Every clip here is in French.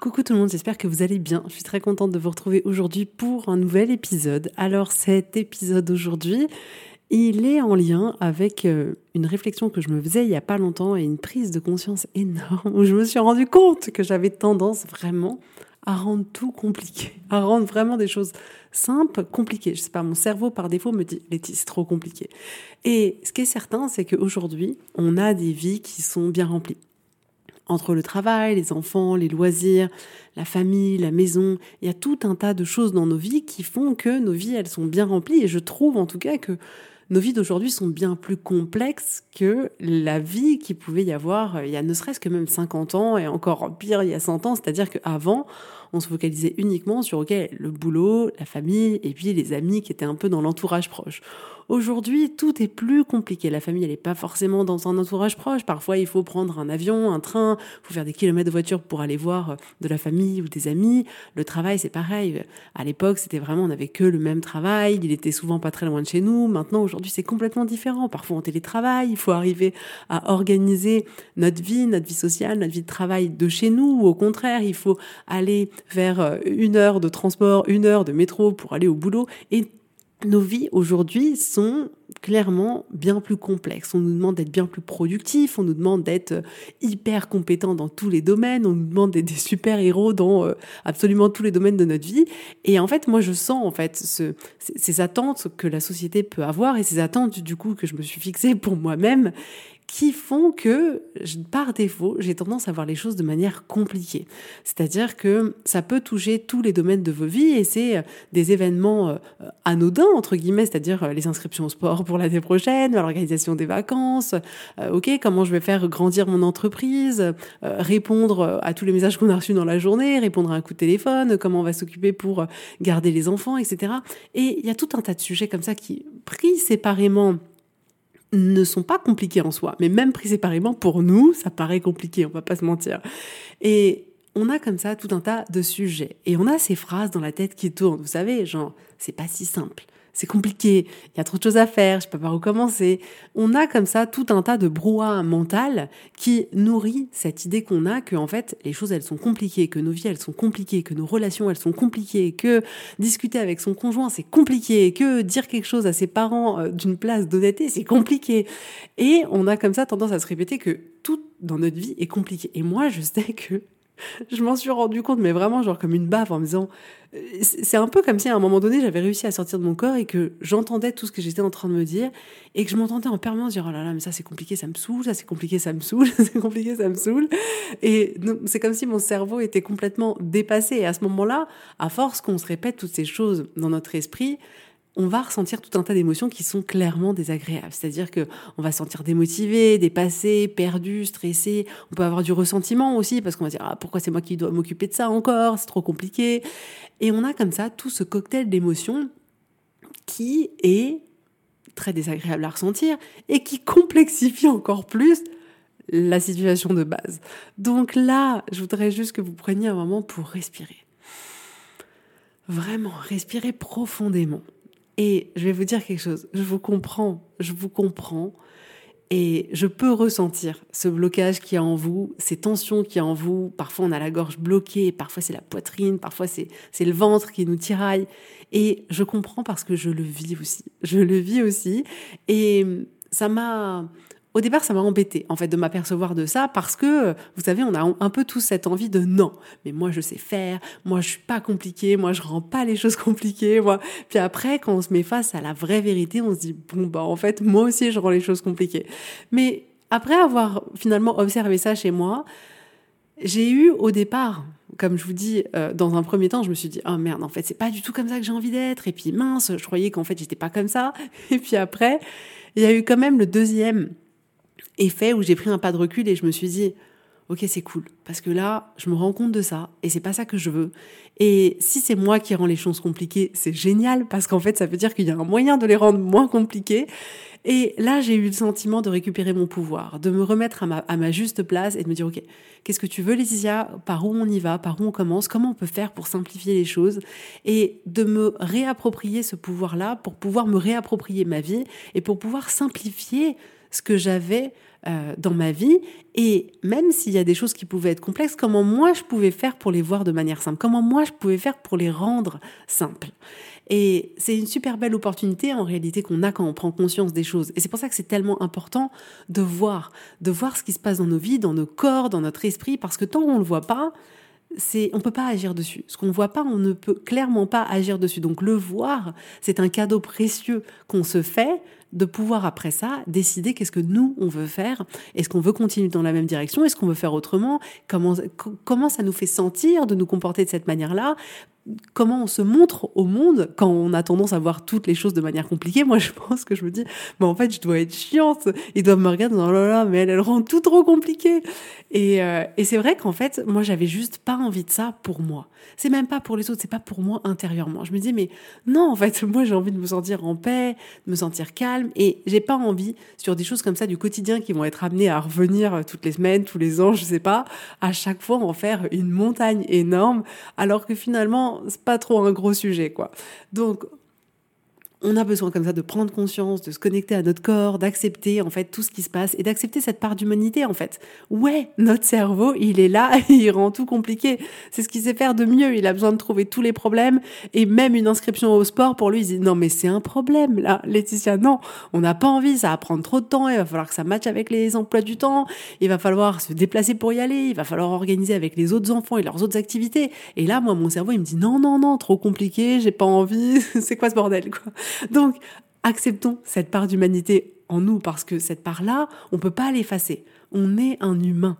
Coucou tout le monde, j'espère que vous allez bien. Je suis très contente de vous retrouver aujourd'hui pour un nouvel épisode. Alors cet épisode aujourd'hui, il est en lien avec euh, une réflexion que je me faisais il y a pas longtemps et une prise de conscience énorme où je me suis rendu compte que j'avais tendance vraiment à rendre tout compliqué, à rendre vraiment des choses simples compliquées. Je sais pas, mon cerveau par défaut me dit Letty, c'est trop compliqué. Et ce qui est certain, c'est qu'aujourd'hui, on a des vies qui sont bien remplies entre le travail, les enfants, les loisirs, la famille, la maison, il y a tout un tas de choses dans nos vies qui font que nos vies, elles sont bien remplies. Et je trouve en tout cas que nos vies d'aujourd'hui sont bien plus complexes que la vie qui pouvait y avoir euh, il y a ne serait-ce que même 50 ans et encore pire il y a 100 ans. C'est-à-dire qu'avant, on se focalisait uniquement sur le boulot, la famille et puis les amis qui étaient un peu dans l'entourage proche. Aujourd'hui, tout est plus compliqué. La famille, elle n'est pas forcément dans un entourage proche. Parfois, il faut prendre un avion, un train, il faut faire des kilomètres de voiture pour aller voir euh, de la famille ou des amis. Le travail, c'est pareil. À l'époque, c'était vraiment, on n'avait que le même travail. Il était souvent pas très loin de chez nous. Maintenant, aujourd'hui, c'est complètement différent. Parfois, on télétravaille. Il faut arriver à organiser notre vie, notre vie sociale, notre vie de travail de chez nous. Ou au contraire, il faut aller vers euh, une heure de transport, une heure de métro pour aller au boulot. Et nos vies aujourd'hui sont clairement bien plus complexes. On nous demande d'être bien plus productifs, on nous demande d'être euh, hyper compétents dans tous les domaines, on nous demande d'être des super-héros dans euh, absolument tous les domaines de notre vie. Et en fait, moi, je sens en fait ce, ces attentes que la société peut avoir et ces attentes du coup que je me suis fixée pour moi-même qui font que, par défaut, j'ai tendance à voir les choses de manière compliquée. C'est-à-dire que ça peut toucher tous les domaines de vos vies et c'est euh, des événements euh, anodins, entre guillemets, c'est-à-dire euh, les inscriptions au sport pour l'année prochaine, l'organisation des vacances, ok, comment je vais faire grandir mon entreprise, répondre à tous les messages qu'on a reçus dans la journée, répondre à un coup de téléphone, comment on va s'occuper pour garder les enfants, etc. Et il y a tout un tas de sujets comme ça qui, pris séparément, ne sont pas compliqués en soi, mais même pris séparément, pour nous, ça paraît compliqué, on va pas se mentir. Et on a comme ça tout un tas de sujets. Et on a ces phrases dans la tête qui tournent, vous savez, genre, c'est pas si simple c'est compliqué, il y a trop de choses à faire, je sais pas par où commencer. On a comme ça tout un tas de brouhaha mental qui nourrit cette idée qu'on a que en fait les choses elles sont compliquées, que nos vies elles sont compliquées, que nos relations elles sont compliquées, que discuter avec son conjoint c'est compliqué, que dire quelque chose à ses parents euh, d'une place d'honnêteté c'est compliqué. Et on a comme ça tendance à se répéter que tout dans notre vie est compliqué. Et moi je sais que je m'en suis rendu compte, mais vraiment genre comme une baffe en me disant, euh, c'est un peu comme si à un moment donné j'avais réussi à sortir de mon corps et que j'entendais tout ce que j'étais en train de me dire et que je m'entendais en permanence dire oh là là mais ça c'est compliqué ça me saoule ça c'est compliqué ça me saoule c'est compliqué ça me saoule et c'est comme si mon cerveau était complètement dépassé. Et à ce moment-là à force qu'on se répète toutes ces choses dans notre esprit on va ressentir tout un tas d'émotions qui sont clairement désagréables. C'est-à-dire que on va se sentir démotivé, dépassé, perdu, stressé. On peut avoir du ressentiment aussi parce qu'on va dire ah, pourquoi c'est moi qui dois m'occuper de ça encore, c'est trop compliqué. Et on a comme ça tout ce cocktail d'émotions qui est très désagréable à ressentir et qui complexifie encore plus la situation de base. Donc là, je voudrais juste que vous preniez un moment pour respirer. Vraiment, respirer profondément. Et je vais vous dire quelque chose, je vous comprends, je vous comprends. Et je peux ressentir ce blocage qui est en vous, ces tensions qui est en vous. Parfois, on a la gorge bloquée, parfois c'est la poitrine, parfois c'est, c'est le ventre qui nous tiraille. Et je comprends parce que je le vis aussi. Je le vis aussi. Et ça m'a, au départ, ça m'a embêté, en fait, de m'apercevoir de ça parce que, vous savez, on a un peu tous cette envie de non, mais moi, je sais faire, moi, je suis pas compliqué, moi, je rends pas les choses compliquées, moi. Puis après, quand on se met face à la vraie vérité, on se dit, bon, bah, en fait, moi aussi, je rends les choses compliquées. Mais après avoir finalement observé ça chez moi, j'ai eu au départ, comme je vous dis, euh, dans un premier temps, je me suis dit, oh merde, en fait, c'est pas du tout comme ça que j'ai envie d'être. Et puis mince, je croyais qu'en fait, j'étais pas comme ça. Et puis après, il y a eu quand même le deuxième effet où j'ai pris un pas de recul et je me suis dit, ok, c'est cool, parce que là, je me rends compte de ça, et c'est pas ça que je veux. Et si c'est moi qui rends les choses compliquées, c'est génial, parce qu'en fait, ça veut dire qu'il y a un moyen de les rendre moins compliquées. Et là, j'ai eu le sentiment de récupérer mon pouvoir, de me remettre à ma, à ma juste place et de me dire, ok, qu'est-ce que tu veux, Laetitia? Par où on y va? Par où on commence? Comment on peut faire pour simplifier les choses? Et de me réapproprier ce pouvoir-là pour pouvoir me réapproprier ma vie et pour pouvoir simplifier ce que j'avais euh, dans ma vie et même s'il y a des choses qui pouvaient être complexes, comment moi je pouvais faire pour les voir de manière simple, comment moi je pouvais faire pour les rendre simples? Et c'est une super belle opportunité en réalité qu'on a quand on prend conscience des choses. Et c'est pour ça que c'est tellement important de voir, de voir ce qui se passe dans nos vies, dans nos corps, dans notre esprit, parce que tant qu'on ne le voit pas, c'est on peut pas agir dessus. Ce qu'on ne voit pas, on ne peut clairement pas agir dessus. Donc le voir, c'est un cadeau précieux qu'on se fait de pouvoir après ça décider qu'est-ce que nous on veut faire. Est-ce qu'on veut continuer dans la même direction? Est-ce qu'on veut faire autrement? Comment comment ça nous fait sentir de nous comporter de cette manière-là? Comment on se montre au monde quand on a tendance à voir toutes les choses de manière compliquée. Moi, je pense que je me dis, mais en fait, je dois être chiante. Ils doivent me regarder, oh là là, mais elle, elle rend tout trop compliqué. Et, euh, et c'est vrai qu'en fait, moi, j'avais juste pas envie de ça pour moi. C'est même pas pour les autres, c'est pas pour moi intérieurement. Je me dis, mais non, en fait, moi, j'ai envie de me sentir en paix, de me sentir calme, et j'ai pas envie sur des choses comme ça du quotidien qui vont être amenées à revenir toutes les semaines, tous les ans, je sais pas, à chaque fois en faire une montagne énorme, alors que finalement, c'est pas trop un gros sujet, quoi. Donc, on a besoin comme ça de prendre conscience, de se connecter à notre corps, d'accepter en fait tout ce qui se passe et d'accepter cette part d'humanité en fait. Ouais, notre cerveau, il est là, il rend tout compliqué. C'est ce qu'il sait faire de mieux. Il a besoin de trouver tous les problèmes et même une inscription au sport pour lui, il dit non mais c'est un problème là, Laetitia. Non, on n'a pas envie, ça va prendre trop de temps. Il va falloir que ça matche avec les emplois du temps. Il va falloir se déplacer pour y aller. Il va falloir organiser avec les autres enfants et leurs autres activités. Et là, moi, mon cerveau, il me dit non non non, trop compliqué, j'ai pas envie. c'est quoi ce bordel quoi? Donc, acceptons cette part d'humanité en nous parce que cette part-là, on peut pas l'effacer. On est un humain.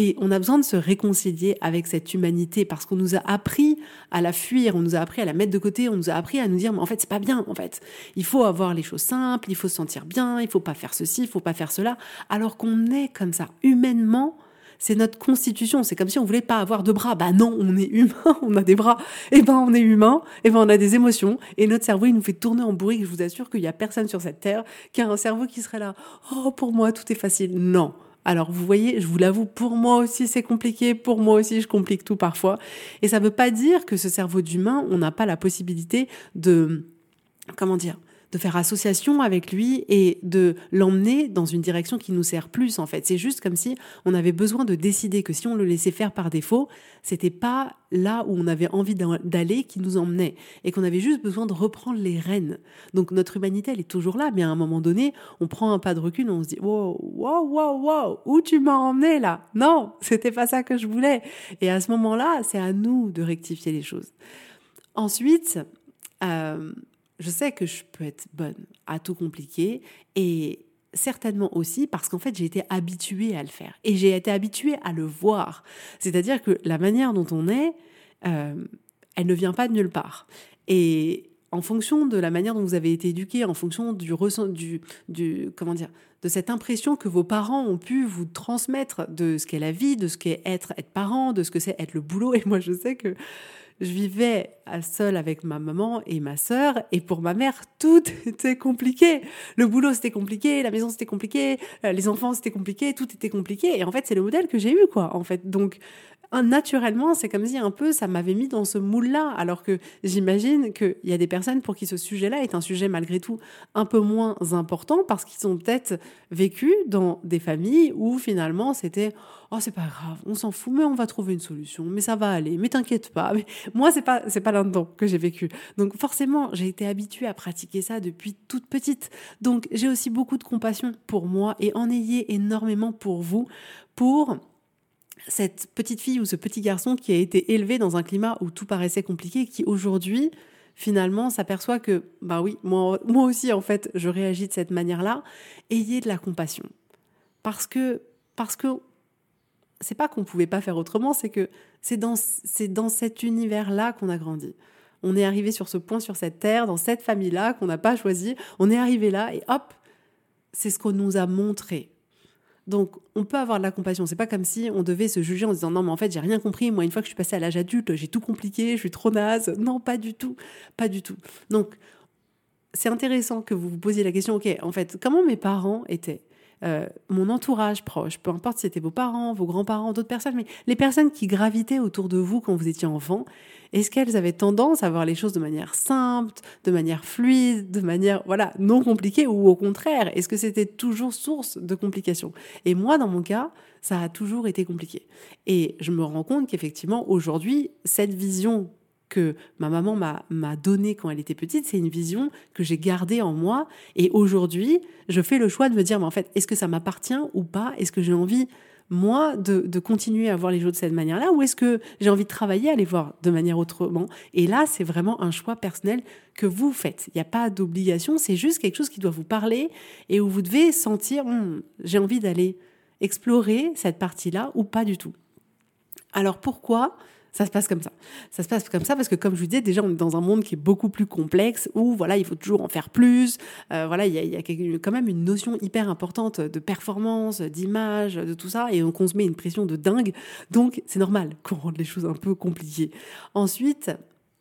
Et on a besoin de se réconcilier avec cette humanité parce qu'on nous a appris à la fuir, on nous a appris à la mettre de côté, on nous a appris à nous dire mais en fait c'est pas bien en fait. Il faut avoir les choses simples, il faut se sentir bien, il faut pas faire ceci, il faut pas faire cela alors qu'on est comme ça humainement c'est notre constitution. C'est comme si on voulait pas avoir de bras. Bah non, on est humain, on a des bras. Et eh ben on est humain, et eh ben on a des émotions. Et notre cerveau, il nous fait tourner en bourrique. Je vous assure qu'il y a personne sur cette terre qui a un cerveau qui serait là. Oh, pour moi, tout est facile. Non. Alors vous voyez, je vous l'avoue, pour moi aussi c'est compliqué, pour moi aussi je complique tout parfois. Et ça ne veut pas dire que ce cerveau d'humain, on n'a pas la possibilité de, comment dire, de faire association avec lui et de l'emmener dans une direction qui nous sert plus en fait. C'est juste comme si on avait besoin de décider que si on le laissait faire par défaut, c'était pas là où on avait envie d'aller qui nous emmenait et qu'on avait juste besoin de reprendre les rênes. Donc notre humanité elle est toujours là, mais à un moment donné, on prend un pas de recul, on se dit wow wow wow wow où tu m'as emmené là? Non, c'était pas ça que je voulais. Et à ce moment-là, c'est à nous de rectifier les choses. Ensuite, euh, je sais que je peux être bonne à tout compliquer et certainement aussi parce qu'en fait j'ai été habituée à le faire et j'ai été habituée à le voir. C'est-à-dire que la manière dont on est, euh, elle ne vient pas de nulle part. Et en fonction de la manière dont vous avez été éduqué, en fonction du du, comment dire, de cette impression que vos parents ont pu vous transmettre de ce qu'est la vie, de ce qu'est être être parent, de ce que c'est être le boulot. Et moi je sais que je vivais seule avec ma maman et ma sœur, et pour ma mère, tout était compliqué. Le boulot, c'était compliqué, la maison, c'était compliqué, euh, les enfants, c'était compliqué, tout était compliqué. Et en fait, c'est le modèle que j'ai eu, quoi, en fait. Donc, naturellement, c'est comme si un peu ça m'avait mis dans ce moule-là, alors que j'imagine qu'il y a des personnes pour qui ce sujet-là est un sujet malgré tout un peu moins important parce qu'ils ont peut-être vécu dans des familles où finalement c'était oh c'est pas grave, on s'en fout, mais on va trouver une solution, mais ça va aller, mais t'inquiète pas. Mais moi c'est pas c'est pas là-dedans que j'ai vécu. Donc forcément j'ai été habituée à pratiquer ça depuis toute petite. Donc j'ai aussi beaucoup de compassion pour moi et en ayez énormément pour vous pour cette petite fille ou ce petit garçon qui a été élevé dans un climat où tout paraissait compliqué, qui aujourd'hui finalement s'aperçoit que bah oui, moi, aussi en fait, je réagis de cette manière-là. Ayez de la compassion parce que parce que c'est pas qu'on pouvait pas faire autrement, c'est que c'est dans c'est dans cet univers-là qu'on a grandi. On est arrivé sur ce point sur cette terre, dans cette famille-là qu'on n'a pas choisi. On est arrivé là et hop, c'est ce qu'on nous a montré. Donc, on peut avoir de la compassion. C'est pas comme si on devait se juger en disant non, mais en fait, j'ai rien compris. Moi, une fois que je suis passée à l'âge adulte, j'ai tout compliqué, je suis trop naze. Non, pas du tout. Pas du tout. Donc, c'est intéressant que vous vous posiez la question, ok, en fait, comment mes parents étaient? Euh, mon entourage proche, peu importe si c'était vos parents, vos grands-parents, d'autres personnes, mais les personnes qui gravitaient autour de vous quand vous étiez enfant, est-ce qu'elles avaient tendance à voir les choses de manière simple, de manière fluide, de manière voilà non compliquée ou au contraire, est-ce que c'était toujours source de complications? Et moi, dans mon cas, ça a toujours été compliqué. Et je me rends compte qu'effectivement, aujourd'hui, cette vision que ma maman m'a donnée quand elle était petite, c'est une vision que j'ai gardée en moi. Et aujourd'hui, je fais le choix de me dire, mais en fait, est-ce que ça m'appartient ou pas? Est-ce que j'ai envie moi, de, continuer à voir les choses de cette manière-là, ou est-ce que j'ai envie de travailler à les voir de manière autrement? Et là, c'est vraiment un choix personnel que vous faites. Il n'y a pas d'obligation, c'est juste quelque chose qui doit vous parler et où vous devez sentir, hum, j'ai envie d'aller explorer cette partie-là ou pas du tout. Alors pourquoi ça se passe comme ça. Ça se passe comme ça parce que, comme je vous disais, déjà, on est dans un monde qui est beaucoup plus complexe où, voilà, il faut toujours en faire plus. Euh, voilà, il y a, quand même une notion hyper importante de performance, d'image, de tout ça, et on se met une pression de dingue. Donc, c'est normal qu'on rende les choses un peu compliquées. Ensuite,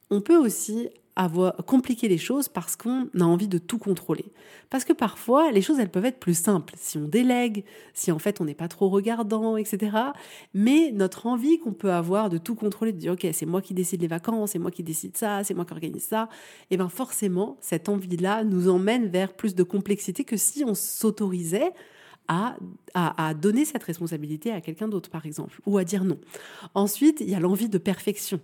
on peut aussi avoir compliquer les choses parce qu'on a envie de tout contrôler. Parce que parfois, les choses, elles peuvent être plus simples si on délègue, si en fait on n'est pas trop regardant, etc. Mais notre envie qu'on peut avoir de tout contrôler, de dire ok, c'est moi qui décide les vacances, c'est moi qui décide ça, c'est moi qui organise ça, et eh bien forcément, cette envie-là nous emmène vers plus de complexité que si on s'autorisait à, à, donner cette responsabilité à quelqu'un d'autre, par exemple, ou à dire non. Ensuite, il y a l'envie de perfection,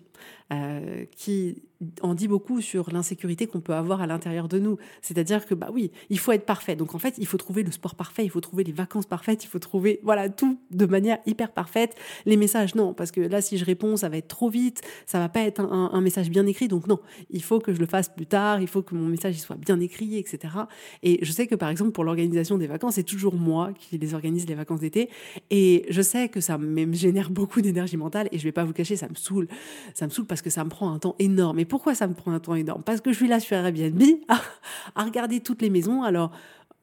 euh, qui en dit beaucoup sur l'insécurité qu'on peut avoir à l'intérieur de nous. C'est-à-dire que, bah oui, il faut être parfait. Donc en fait, il faut trouver le sport parfait, il faut trouver les vacances parfaites, il faut trouver, voilà, tout de manière hyper parfaite. Les messages, non, parce que là, si je réponds, ça va être trop vite, ça va pas être un, message bien écrit. Donc non, il faut que je le fasse plus tard, il faut que mon message soit bien écrit, etc. Et je sais que, par exemple, pour l'organisation des vacances, c'est toujours moi qui les organise les vacances d'été. Et je sais que ça me génère beaucoup d'énergie mentale et je vais pas vous cacher, ça me saoule. Ça me saoule parce que ça me prend un temps énorme. Et pourquoi ça me prend un temps énorme? Parce que je suis là sur Airbnb à, regarder toutes les maisons. Alors,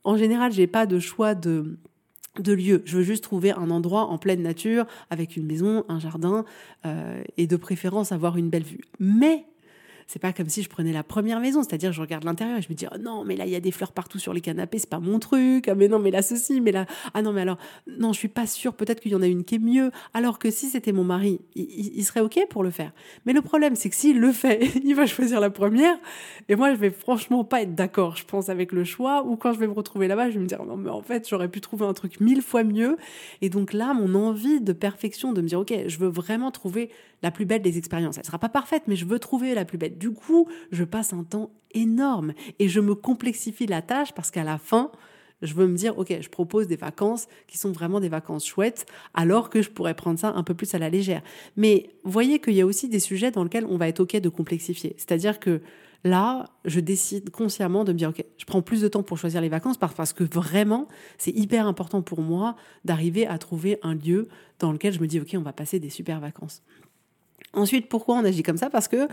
en général, j'ai pas de choix de de lieu. Je veux juste trouver un endroit en pleine nature avec une maison, un jardin euh, et de préférence avoir une belle vue. Mais c'est pas comme si je prenais la première maison, c'est-à-dire je regarde l'intérieur et je me dis oh non mais là il y a des fleurs partout sur les canapés, c'est pas mon truc. Ah mais non mais là ceci, mais là ah non mais alors non je suis pas sûre, peut-être qu'il y en a une qui est mieux. Alors que si c'était mon mari, il, serait ok pour le faire. Mais le problème c'est que s'il le fait, il va choisir la première et moi je vais franchement pas être d'accord, je pense avec le choix. Ou quand je vais me retrouver là-bas, je vais me dire non mais en fait j'aurais pu trouver un truc mille fois mieux. Et donc là mon envie de perfection, de me dire ok je veux vraiment trouver la plus belle des expériences. Elle sera pas parfaite, mais je veux trouver la plus belle. Du coup, je passe un temps énorme et je me complexifie la tâche parce qu'à la fin, je veux me dire, OK, je propose des vacances qui sont vraiment des vacances chouettes, alors que je pourrais prendre ça un peu plus à la légère. Mais voyez qu'il y a aussi des sujets dans lesquels on va être OK de complexifier. C'est-à-dire que là, je décide consciemment de me dire, OK, je prends plus de temps pour choisir les vacances parce que vraiment, c'est hyper important pour moi d'arriver à trouver un lieu dans lequel je me dis, OK, on va passer des super vacances. Ensuite, pourquoi on agit comme ça? Parce que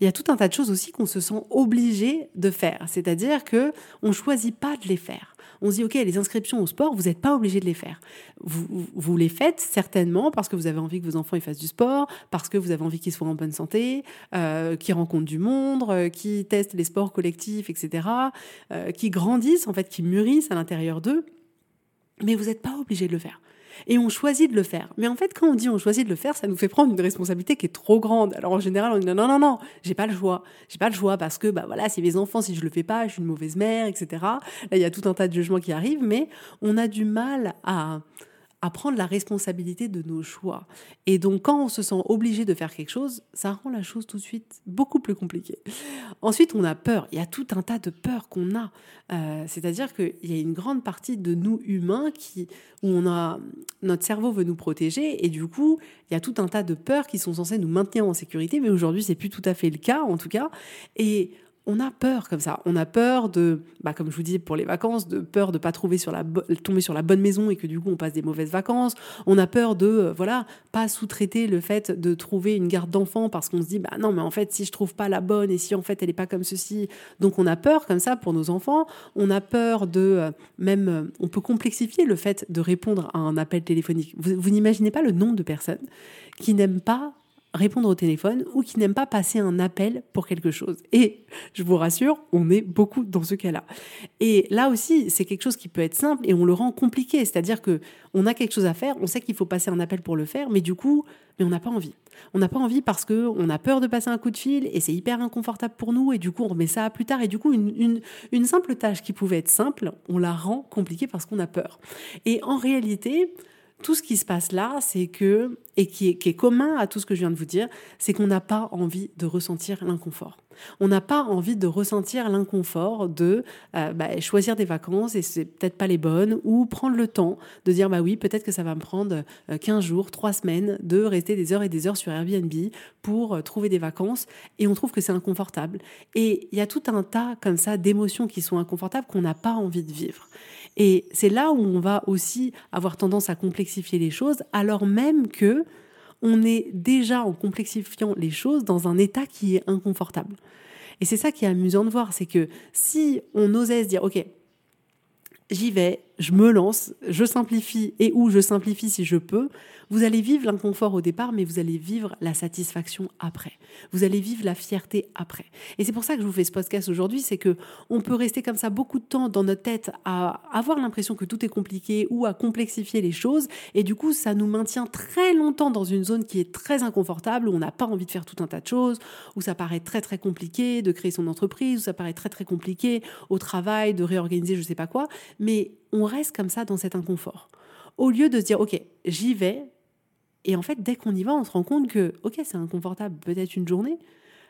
il y a tout un tas de choses aussi qu'on se sent obligé de faire. C'est-à-dire que on choisit pas de les faire. On se dit ok, les inscriptions au sport, vous n'êtes pas obligé de les faire. Vous, vous, les faites certainement parce que vous avez envie que vos enfants ils fassent du sport, parce que vous avez envie qu'ils soient en bonne santé, euh, qu'ils rencontrent du monde, euh, qu'ils testent les sports collectifs, etc., euh, qui grandissent en fait, qui mûrissent à l'intérieur d'eux. Mais vous n'êtes pas obligé de le faire et on choisit de le faire. Mais en fait, quand on dit on choisit de le faire, ça nous fait prendre une responsabilité qui est trop grande. Alors en général, on dit non, non, non, j'ai pas le choix. J'ai pas le choix parce que, bah voilà, c'est mes enfants, si je le fais pas, je suis une mauvaise mère, etc. Là, il y a tout un tas de jugements qui arrivent, mais on a du mal à, à prendre la responsabilité de nos choix. Et donc quand on se sent obligé de faire quelque chose, ça rend la chose tout de suite beaucoup plus compliquée. Ensuite, on a peur. Il y a tout un tas de peurs qu'on a. Euh, c'est-à-dire qu'il y a une grande partie de nous humains qui, où on a, notre cerveau veut nous protéger et du coup, il y a tout un tas de peurs qui sont censées nous maintenir en sécurité. Mais aujourd'hui, c'est plus tout à fait le cas, en tout cas. Et on a peur comme ça. On a peur de, bah, comme je vous dis pour les vacances, de peur de pas trouver sur la tomber sur la bonne maison et que du coup on passe des mauvaises vacances. On a peur de, euh, voilà, pas sous-traiter le fait de trouver une garde d'enfant parce qu'on se dit, bah non, mais en fait si je trouve pas la bonne et si en fait elle est pas comme ceci, donc on a peur comme ça pour nos enfants. On a peur de, euh, même, euh, on peut complexifier le fait de répondre à un appel téléphonique. Vous, vous n'imaginez pas le nombre de personnes qui n'aiment pas répondre au téléphone ou qui n'aiment pas passer un appel pour quelque chose. Et je vous rassure, on est beaucoup dans ce cas-là. Et là aussi, c'est quelque chose qui peut être simple et on le rend compliqué. C'est-à-dire que on a quelque chose à faire, on sait qu'il faut passer un appel pour le faire, mais du coup, mais on n'a pas envie. On n'a pas envie parce que on a peur de passer un coup de fil et c'est hyper inconfortable pour nous et du coup on remet ça à plus tard et du coup une, simple tâche qui pouvait être simple, on la rend compliquée parce qu'on a peur. Et en réalité, tout ce qui se passe là, c'est que, et qui est, commun à tout ce que je viens de vous dire, c'est qu'on n'a pas envie de ressentir l'inconfort. On n'a pas envie de ressentir l'inconfort de euh, bah, choisir des vacances et c'est peut-être pas les bonnes, ou prendre le temps de dire bah oui, peut-être que ça va me prendre 15 euh, jours, 3 semaines de rester des heures et des heures sur Airbnb pour euh, trouver des vacances et on trouve que c'est inconfortable. Et il y a tout un tas comme ça d'émotions qui sont inconfortables qu'on n'a pas envie de vivre. Et c'est là où on va aussi avoir tendance à complexifier les choses, alors même que on est déjà en complexifiant les choses dans un état qui est inconfortable. Et c'est ça qui est amusant de voir, c'est que si on osait se dire, OK, j'y vais, je me lance, je simplifie et où je simplifie si je peux, vous allez vivre l'inconfort au départ, mais vous allez vivre la satisfaction après. Vous allez vivre la fierté après. Et c'est pour ça que je vous fais ce podcast aujourd'hui, c'est que on peut rester comme ça beaucoup de temps dans notre tête à avoir l'impression que tout est compliqué ou à complexifier les choses, et du coup ça nous maintient très longtemps dans une zone qui est très inconfortable, où on n'a pas envie de faire tout un tas de choses, où ça paraît très très compliqué de créer son entreprise, où ça paraît très très compliqué au travail de réorganiser je sais pas quoi, mais on reste comme ça dans cet inconfort. Au lieu de se dire, OK, j'y vais. Et en fait, dès qu'on y va, on se rend compte que, OK, c'est inconfortable, peut-être une journée,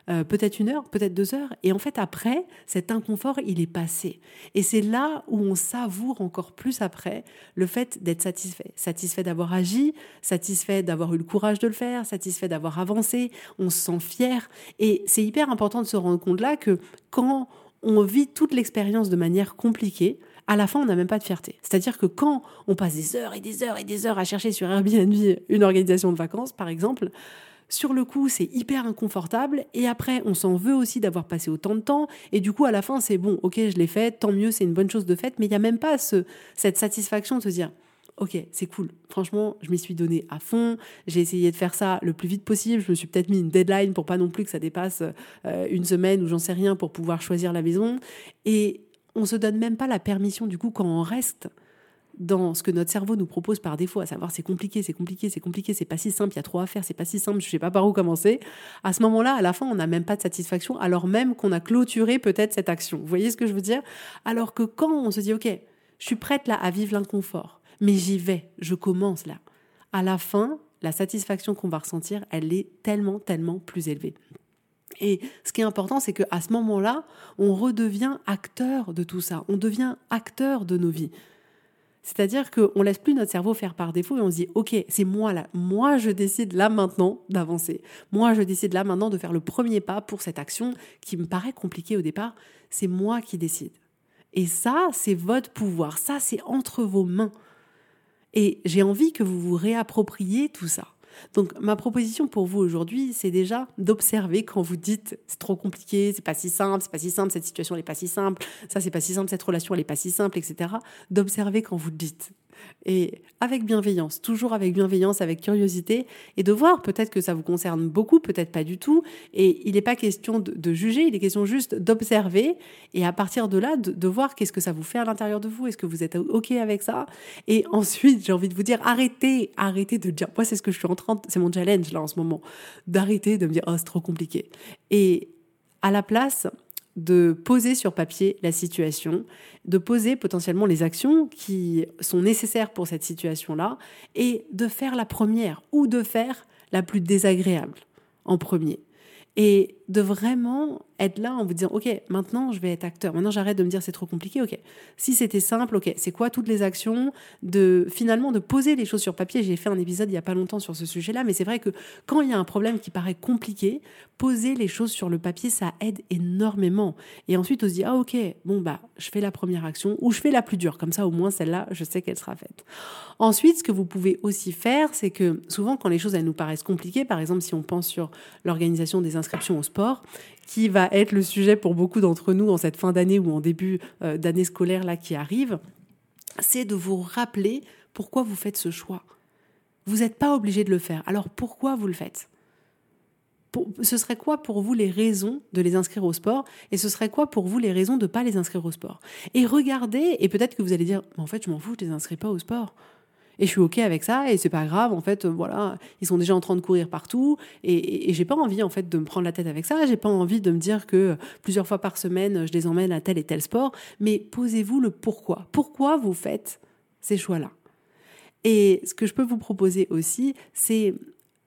euh, peut-être une heure, peut-être deux heures. Et en fait, après, cet inconfort, il est passé. Et c'est là où on savoure encore plus après le fait d'être satisfait. Satisfait d'avoir agi, satisfait d'avoir eu le courage de le faire, satisfait d'avoir avancé. On se sent fier. Et c'est hyper important de se rendre compte là que quand on vit toute l'expérience de manière compliquée, à la fin, on n'a même pas de fierté. C'est-à-dire que quand on passe des heures et des heures et des heures à chercher sur Airbnb une organisation de vacances, par exemple, sur le coup, c'est hyper inconfortable et après, on s'en veut aussi d'avoir passé autant de temps et du coup, à la fin, c'est bon, ok, je l'ai fait, tant mieux, c'est une bonne chose de fait, mais il n'y a même pas ce, cette satisfaction de se dire, ok, c'est cool, franchement, je m'y suis donné à fond, j'ai essayé de faire ça le plus vite possible, je me suis peut-être mis une deadline pour pas non plus que ça dépasse euh, une semaine ou j'en sais rien pour pouvoir choisir la maison et on se donne même pas la permission du coup quand on reste dans ce que notre cerveau nous propose par défaut, à savoir c'est compliqué, c'est compliqué, c'est compliqué, c'est pas si simple, il y a trop à faire, c'est pas si simple, je sais pas par où commencer. À ce moment-là, à la fin, on n'a même pas de satisfaction, alors même qu'on a clôturé peut-être cette action. Vous voyez ce que je veux dire? Alors que quand on se dit, ok, je suis prête là à vivre l'inconfort, mais j'y vais, je commence là. À la fin, la satisfaction qu'on va ressentir, elle est tellement, tellement plus élevée. Et ce qui est important, c'est qu'à ce moment-là, on redevient acteur de tout ça. On devient acteur de nos vies. C'est-à-dire qu'on laisse plus notre cerveau faire par défaut et on se dit, OK, c'est moi là. Moi, je décide là maintenant d'avancer. Moi, je décide là maintenant de faire le premier pas pour cette action qui me paraît compliquée au départ. C'est moi qui décide. Et ça, c'est votre pouvoir. Ça, c'est entre vos mains. Et j'ai envie que vous vous réappropriez tout ça. Donc ma proposition pour vous aujourd'hui, c'est déjà d'observer quand vous dites c'est trop compliqué, c'est pas si simple, c'est pas si simple, cette situation n'est pas si simple, ça c'est pas si simple, cette relation elle est pas si simple, etc. D'observer quand vous dites et avec bienveillance, toujours avec bienveillance, avec curiosité, et de voir peut-être que ça vous concerne beaucoup, peut-être pas du tout. Et il n'est pas question de, juger, il est question juste d'observer, et à partir de là, de, voir qu'est-ce que ça vous fait à l'intérieur de vous, est-ce que vous êtes OK avec ça. Et ensuite, j'ai envie de vous dire, arrêtez, arrêtez de dire, moi c'est ce que je suis en train, c'est mon challenge là en ce moment, d'arrêter de me dire, oh c'est trop compliqué. Et à la place, de poser sur papier la situation, de poser potentiellement les actions qui sont nécessaires pour cette situation-là et de faire la première ou de faire la plus désagréable en premier. Et de vraiment être là en vous disant, OK, maintenant je vais être acteur. Maintenant j'arrête de me dire c'est trop compliqué. OK, si c'était simple, OK, c'est quoi toutes les actions de finalement de poser les choses sur papier? J'ai fait un épisode il y a pas longtemps sur ce sujet-là, mais c'est vrai que quand il y a un problème qui paraît compliqué, poser les choses sur le papier, ça aide énormément. Et ensuite on se dit, ah OK, bon bah je fais la première action ou je fais la plus dure. Comme ça au moins celle-là, je sais qu'elle sera faite. Ensuite, ce que vous pouvez aussi faire, c'est que souvent quand les choses elles nous paraissent compliquées, par exemple si on pense sur l'organisation des inscriptions au sport, qui va être le sujet pour beaucoup d'entre nous en cette fin d'année ou en début euh, d'année scolaire là qui arrive, c'est de vous rappeler pourquoi vous faites ce choix. Vous n'êtes pas obligé de le faire. Alors pourquoi vous le faites? Ce serait quoi pour vous les raisons de les inscrire au sport? Et ce serait quoi pour vous les raisons de ne pas les inscrire au sport? Et regardez, et peut-être que vous allez dire, en fait, je m'en fous, je les inscris pas au sport. Et je suis OK avec ça et c'est pas grave. En fait, voilà, ils sont déjà en train de courir partout et, et, j'ai pas envie en fait de me prendre la tête avec ça. J'ai pas envie de me dire que plusieurs fois par semaine, je les emmène à tel et tel sport. Mais posez-vous le pourquoi. Pourquoi vous faites ces choix-là? Et ce que je peux vous proposer aussi, c'est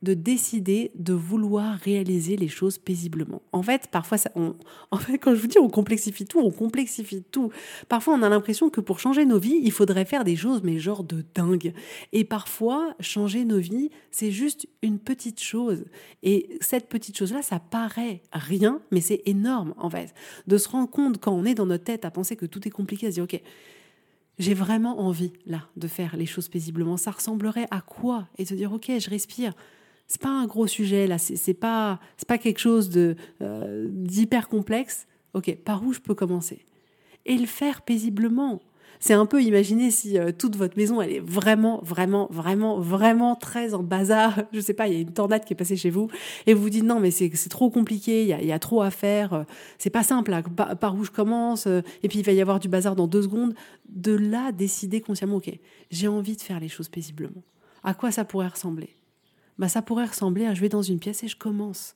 de décider de vouloir réaliser les choses paisiblement. En fait, parfois, ça, en fait, quand je vous dis on complexifie tout, on complexifie tout. Parfois, on a l'impression que pour changer nos vies, il faudrait faire des choses, mais genre de dingue. Et parfois, changer nos vies, c'est juste une petite chose. Et cette petite chose-là, ça paraît rien, mais c'est énorme, en fait. De se rendre compte quand on est dans notre tête à penser que tout est compliqué, à se dire, OK, j'ai vraiment envie, là, de faire les choses paisiblement. Ça ressemblerait à quoi? Et se dire, OK, je respire c'est pas un gros sujet là, c'est pas c'est pas quelque chose de euh, d'hyper complexe. Ok, par où je peux commencer? Et le faire paisiblement. C'est un peu imaginer si euh, toute votre maison elle est vraiment vraiment vraiment vraiment très en bazar. Je sais pas, il y a une tornade qui est passée chez vous et vous vous dites non mais c'est trop compliqué, il y a, trop à faire, euh, c'est pas simple. Là, par, où je commence Et puis il va y avoir du bazar dans deux secondes. De là décider consciemment, ok, j'ai envie de faire les choses paisiblement. À quoi ça pourrait ressembler? Bah ça pourrait ressembler à je vais dans une pièce et je commence.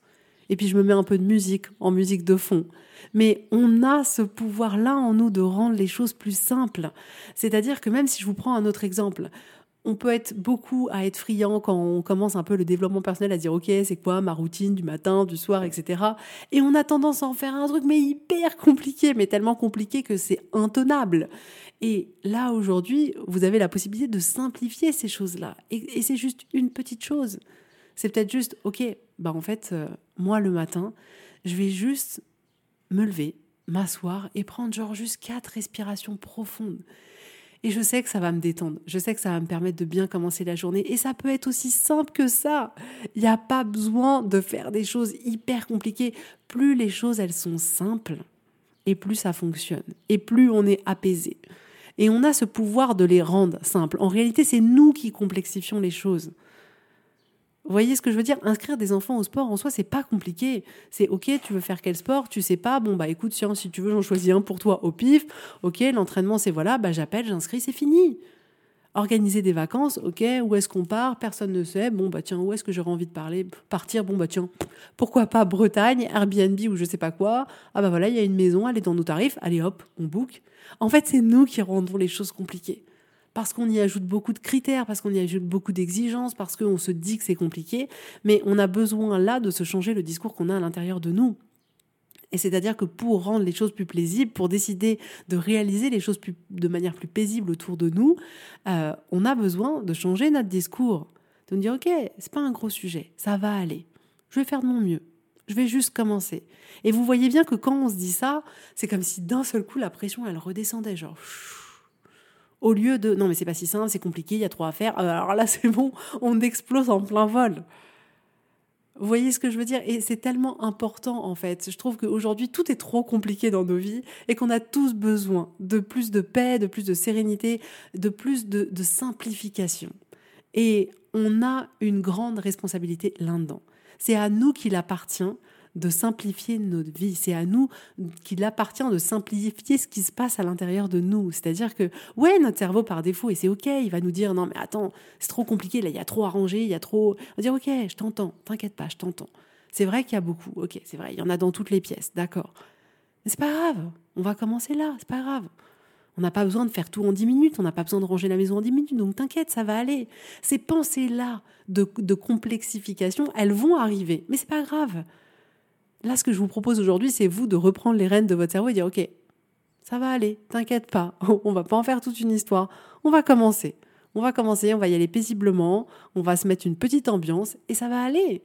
Et puis je me mets un peu de musique, en musique de fond. Mais on a ce pouvoir-là en nous de rendre les choses plus simples. C'est-à-dire que même si je vous prends un autre exemple, on peut être beaucoup à être friand quand on commence un peu le développement personnel à dire ok c'est quoi ma routine du matin du soir etc et on a tendance à en faire un truc mais hyper compliqué mais tellement compliqué que c'est intenable et là, aujourd'hui, vous avez la possibilité de simplifier ces choses-là. Et, c'est juste une petite chose. C'est peut-être juste, OK, bah en fait, euh, moi, le matin, je vais juste me lever, m'asseoir et prendre genre juste quatre respirations profondes. Et je sais que ça va me détendre. Je sais que ça va me permettre de bien commencer la journée. Et ça peut être aussi simple que ça. Il n'y a pas besoin de faire des choses hyper compliquées. Plus les choses, elles sont simples, et plus ça fonctionne. Et plus on est apaisé. Et on a ce pouvoir de les rendre simples. En réalité, c'est nous qui complexifions les choses. Vous voyez ce que je veux dire? Inscrire des enfants au sport en soi, c'est pas compliqué. C'est ok, tu veux faire quel sport? Tu sais pas Bon bah écoute, si tu veux, j'en choisis un pour toi au pif. Ok, l'entraînement c'est voilà, bah j'appelle, j'inscris, c'est fini. Organiser des vacances, ok, où est-ce qu'on part? Personne ne sait. Bon bah tiens, où est-ce que j'aurais envie de parler Partir, bon bah tiens, pourquoi pas Bretagne, Airbnb ou je sais pas quoi. Ah bah voilà, il y a une maison, elle est dans nos tarifs. Allez hop, on book. En fait, c'est nous qui rendons les choses compliquées. Parce qu'on y ajoute beaucoup de critères, parce qu'on y ajoute beaucoup d'exigences, parce qu'on se dit que c'est compliqué, mais on a besoin là de se changer le discours qu'on a à l'intérieur de nous. Et c'est-à-dire que pour rendre les choses plus paisibles, pour décider de réaliser les choses de manière plus paisible autour de nous, euh, on a besoin de changer notre discours. De nous dire, OK, c'est pas un gros sujet, ça va aller. Je vais faire de mon mieux. Je vais juste commencer. Et vous voyez bien que quand on se dit ça, c'est comme si d'un seul coup la pression elle redescendait, genre. Au lieu de non mais c'est pas si simple, c'est compliqué, il y a trop à faire. Euh, alors là c'est bon, on explose en plein vol. Vous voyez ce que je veux dire? Et c'est tellement important en fait. Je trouve qu'aujourd'hui tout est trop compliqué dans nos vies et qu'on a tous besoin de plus de paix, de plus de sérénité, de plus de, de simplification. Et on a une grande responsabilité là-dedans. C'est à nous qu'il appartient de simplifier notre vie. C'est à nous qu'il appartient de simplifier ce qui se passe à l'intérieur de nous. C'est-à-dire que, ouais, notre cerveau par défaut, et c'est OK, il va nous dire, non, mais attends, c'est trop compliqué, là, il y a trop à ranger, il y a trop... On va dire, OK, je t'entends, t'inquiète pas, je t'entends. C'est vrai qu'il y a beaucoup, OK, c'est vrai, il y en a dans toutes les pièces, d'accord. Mais c'est pas grave, on va commencer là, c'est pas grave. On n'a pas besoin de faire tout en 10 minutes, on n'a pas besoin de ranger la maison en 10 minutes, donc t'inquiète, ça va aller. Ces pensées-là de, complexification, elles vont arriver, mais c'est pas grave. Là, ce que je vous propose aujourd'hui, c'est vous de reprendre les rênes de votre cerveau et dire, OK, ça va aller, t'inquiète pas, on va pas en faire toute une histoire, on va commencer. On va commencer, on va y aller paisiblement, on va se mettre une petite ambiance et ça va aller.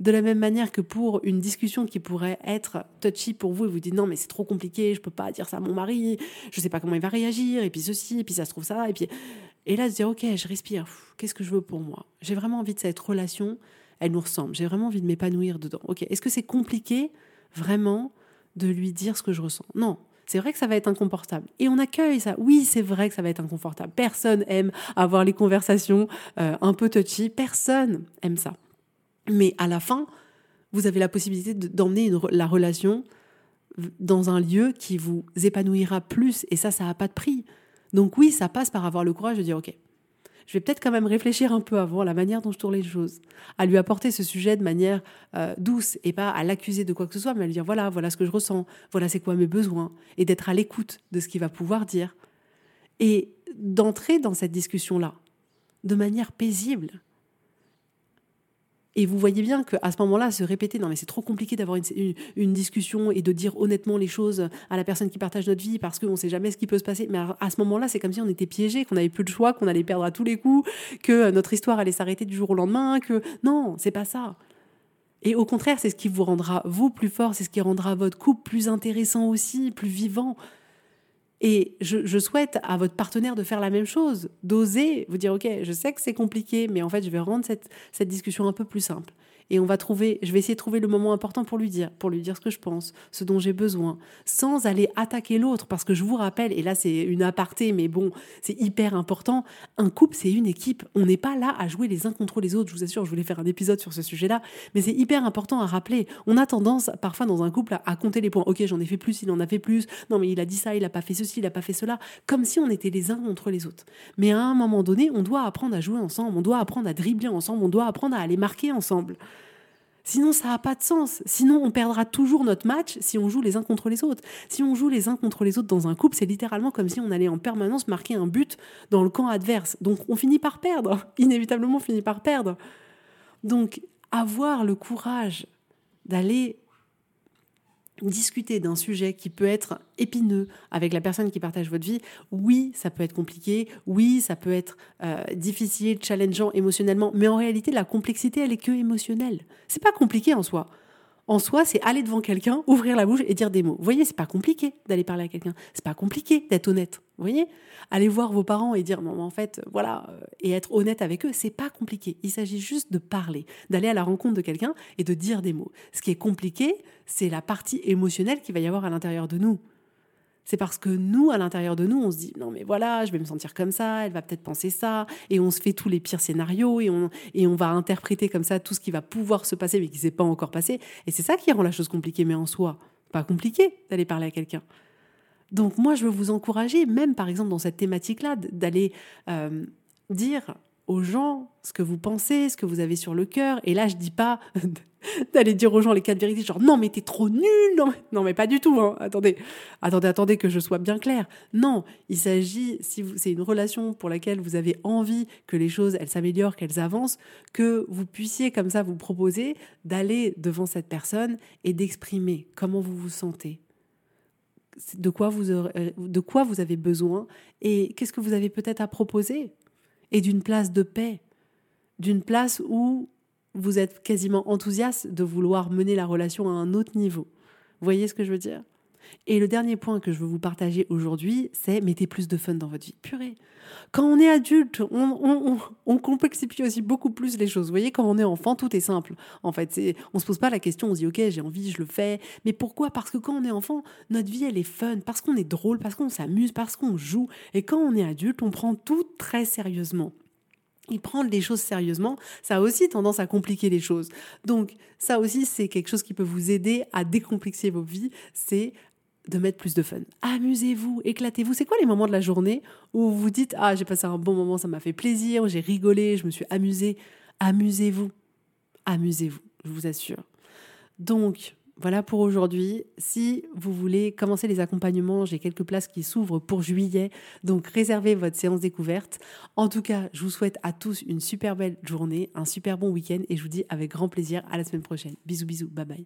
De la même manière que pour une discussion qui pourrait être touchy pour vous et vous dites non mais c'est trop compliqué, je peux pas dire ça à mon mari, je sais pas comment il va réagir et puis ceci et puis ça se trouve ça et puis et là se dire ok je respire, qu'est-ce que je veux pour moi? J'ai vraiment envie de cette relation, elle nous ressemble, j'ai vraiment envie de m'épanouir dedans. Est-ce que c'est compliqué vraiment de lui dire ce que je ressens? Non, c'est vrai que ça va être inconfortable. Et on accueille ça. Oui, c'est vrai que ça va être inconfortable. Personne aime avoir les conversations euh, un peu touchy. Personne aime ça. Mais à la fin, vous avez la possibilité d'emmener la relation dans un lieu qui vous épanouira plus. Et ça, ça n'a pas de prix. Donc oui, ça passe par avoir le courage de dire, OK, je vais peut-être quand même réfléchir un peu avant la manière dont je tourne les choses, à lui apporter ce sujet de manière euh, douce et pas à l'accuser de quoi que ce soit, mais à lui dire voilà, voilà ce que je ressens, voilà c'est quoi mes besoins, et d'être à l'écoute de ce qu'il va pouvoir dire, et d'entrer dans cette discussion-là de manière paisible. Et vous voyez bien qu'à ce moment-là, se répéter, non mais c'est trop compliqué d'avoir une, discussion et de dire honnêtement les choses à la personne qui partage notre vie parce qu'on ne sait jamais ce qui peut se passer. Mais à, ce moment-là, c'est comme si on était piégé, qu'on n'avait plus de choix, qu'on allait perdre à tous les coups, que notre histoire allait s'arrêter du jour au lendemain, que non, c'est pas ça. Et au contraire, c'est ce qui vous rendra vous plus fort, c'est ce qui rendra votre couple plus intéressant aussi, plus vivant. Et je, souhaite à votre partenaire de faire la même chose, d'oser vous dire, OK, je sais que c'est compliqué, mais en fait, je vais rendre cette, discussion un peu plus simple et on va trouver, je vais essayer de trouver le moment important pour lui dire, pour lui dire ce que je pense, ce dont j'ai besoin, sans aller attaquer l'autre, parce que je vous rappelle, et là c'est une aparté, mais bon, c'est hyper important, un couple c'est une équipe, on n'est pas là à jouer les uns contre les autres, je vous assure, je voulais faire un épisode sur ce sujet-là, mais c'est hyper important à rappeler. On a tendance parfois dans un couple à, compter les points, ok j'en ai fait plus, il en a fait plus, non mais il a dit ça, il n'a pas fait ceci, il n'a pas fait cela, comme si on était les uns contre les autres. Mais à un moment donné, on doit apprendre à jouer ensemble, on doit apprendre à dribbler ensemble, on doit apprendre à aller marquer ensemble. Sinon, ça n'a pas de sens. Sinon, on perdra toujours notre match si on joue les uns contre les autres. Si on joue les uns contre les autres dans un couple, c'est littéralement comme si on allait en permanence marquer un but dans le camp adverse. Donc, on finit par perdre. Inévitablement, on finit par perdre. Donc, avoir le courage d'aller discuter d'un sujet qui peut être épineux avec la personne qui partage votre vie, oui, ça peut être compliqué, oui, ça peut être euh, difficile, challengeant émotionnellement, mais en réalité, la complexité, elle est que émotionnelle. C'est pas compliqué en soi en soi, c'est aller devant quelqu'un, ouvrir la bouche et dire des mots. Vous voyez, c'est pas compliqué d'aller parler à quelqu'un. C'est pas compliqué d'être honnête. Vous voyez? Aller voir vos parents et dire, en fait, voilà, euh, et être honnête avec eux, c'est pas compliqué. Il s'agit juste de parler, d'aller à la rencontre de quelqu'un et de dire des mots. Ce qui est compliqué, c'est la partie émotionnelle qu'il va y avoir à l'intérieur de nous. C'est parce que nous, à l'intérieur de nous, on se dit non mais voilà, je vais me sentir comme ça, elle va peut-être penser ça, et on se fait tous les pires scénarios et on, et on va interpréter comme ça tout ce qui va pouvoir se passer mais qui ne s'est pas encore passé. Et c'est ça qui rend la chose compliquée, mais en soi, pas compliqué d'aller parler à quelqu'un. Donc moi, je veux vous encourager, même par exemple dans cette thématique-là, d'aller euh, dire aux gens ce que vous pensez, ce que vous avez sur le cœur. Et là, je dis pas d'aller dire aux gens les quatre vérités, genre non mais t'es trop nul, non, non mais pas du tout. Hein. Attendez, attendez, attendez que je sois bien clair. Non, il s'agit si c'est une relation pour laquelle vous avez envie que les choses elles s'améliorent, qu'elles avancent, que vous puissiez comme ça vous proposer d'aller devant cette personne et d'exprimer comment vous vous sentez, de quoi vous euh, de quoi vous avez besoin et qu'est-ce que vous avez peut-être à proposer et d'une place de paix, d'une place où vous êtes quasiment enthousiaste de vouloir mener la relation à un autre niveau. Vous voyez ce que je veux dire? Et le dernier point que je veux vous partager aujourd'hui, c'est mettez plus de fun dans votre vie. Purée Quand on est adulte, on, complexifie aussi beaucoup plus les choses. Vous voyez, quand on est enfant, tout est simple. En fait, on se pose pas la question, on se dit ok, j'ai envie, je le fais. Mais pourquoi? Parce que quand on est enfant, notre vie, elle est fun, parce qu'on est drôle, parce qu'on s'amuse, parce qu'on joue. Et quand on est adulte, on prend tout très sérieusement et prendre les choses sérieusement, ça a aussi tendance à compliquer les choses. Donc ça aussi, c'est quelque chose qui peut vous aider à décomplexer vos vies, c'est de mettre plus de fun. Amusez-vous, éclatez-vous. C'est quoi les moments de la journée où vous dites ah j'ai passé un bon moment, ça m'a fait plaisir, j'ai rigolé, je me suis amusé. Amusez-vous, amusez-vous, je vous assure. Donc voilà pour aujourd'hui. Si vous voulez commencer les accompagnements, j'ai quelques places qui s'ouvrent pour juillet, donc réservez votre séance découverte. En tout cas, je vous souhaite à tous une super belle journée, un super bon week-end et je vous dis avec grand plaisir à la semaine prochaine. Bisous bisous, bye bye.